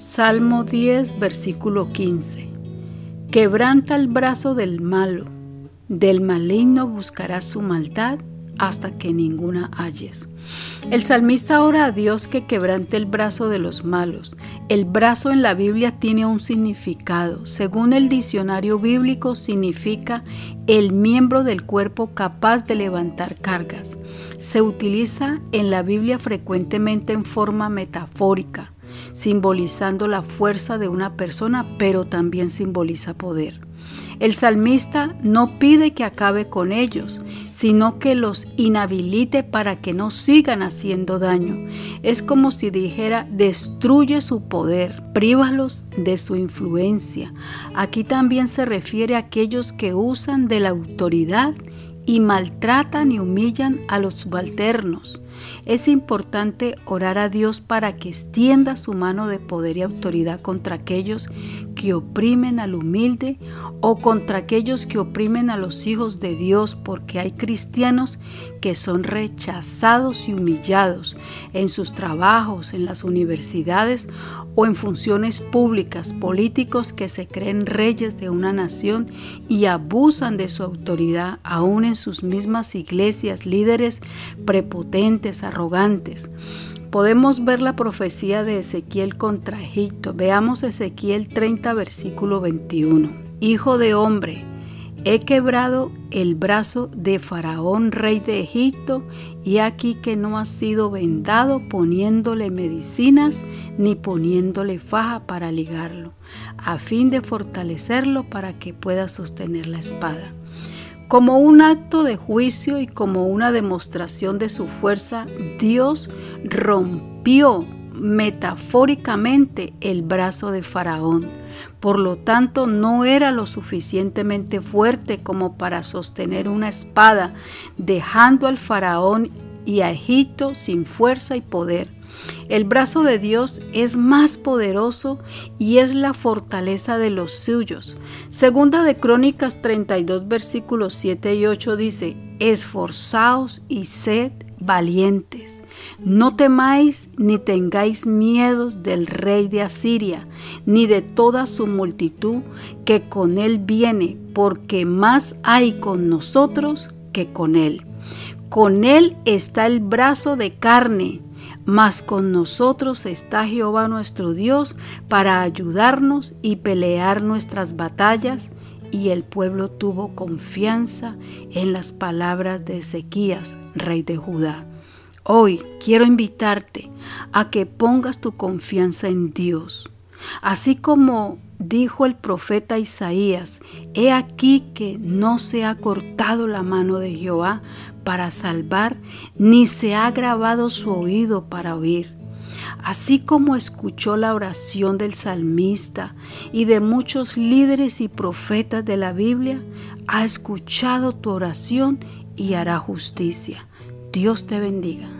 Salmo 10, versículo 15. Quebranta el brazo del malo, del maligno buscarás su maldad hasta que ninguna halles. El salmista ora a Dios que quebrante el brazo de los malos. El brazo en la Biblia tiene un significado. Según el diccionario bíblico, significa el miembro del cuerpo capaz de levantar cargas. Se utiliza en la Biblia frecuentemente en forma metafórica simbolizando la fuerza de una persona, pero también simboliza poder. El salmista no pide que acabe con ellos, sino que los inhabilite para que no sigan haciendo daño. Es como si dijera, destruye su poder, prívalos de su influencia. Aquí también se refiere a aquellos que usan de la autoridad y maltratan y humillan a los subalternos. Es importante orar a Dios para que extienda su mano de poder y autoridad contra aquellos que oprimen al humilde o contra aquellos que oprimen a los hijos de Dios, porque hay cristianos que son rechazados y humillados en sus trabajos, en las universidades o en funciones públicas, políticos que se creen reyes de una nación y abusan de su autoridad aún en sus mismas iglesias, líderes prepotentes, arrogantes. Podemos ver la profecía de Ezequiel contra Egipto. Veamos Ezequiel 30, versículo 21. Hijo de hombre, he quebrado el brazo de Faraón, rey de Egipto, y aquí que no ha sido vendado poniéndole medicinas ni poniéndole faja para ligarlo, a fin de fortalecerlo para que pueda sostener la espada. Como un acto de juicio y como una demostración de su fuerza, Dios rompió metafóricamente el brazo de Faraón. Por lo tanto, no era lo suficientemente fuerte como para sostener una espada, dejando al Faraón y a Egipto sin fuerza y poder. El brazo de Dios es más poderoso y es la fortaleza de los suyos. Segunda de Crónicas 32 versículos 7 y 8 dice, esforzaos y sed valientes. No temáis ni tengáis miedo del rey de Asiria, ni de toda su multitud que con él viene, porque más hay con nosotros que con él. Con él está el brazo de carne mas con nosotros está Jehová nuestro Dios para ayudarnos y pelear nuestras batallas. Y el pueblo tuvo confianza en las palabras de Ezequías, rey de Judá. Hoy quiero invitarte a que pongas tu confianza en Dios. Así como dijo el profeta Isaías, he aquí que no se ha cortado la mano de Jehová para salvar, ni se ha grabado su oído para oír. Así como escuchó la oración del salmista y de muchos líderes y profetas de la Biblia, ha escuchado tu oración y hará justicia. Dios te bendiga.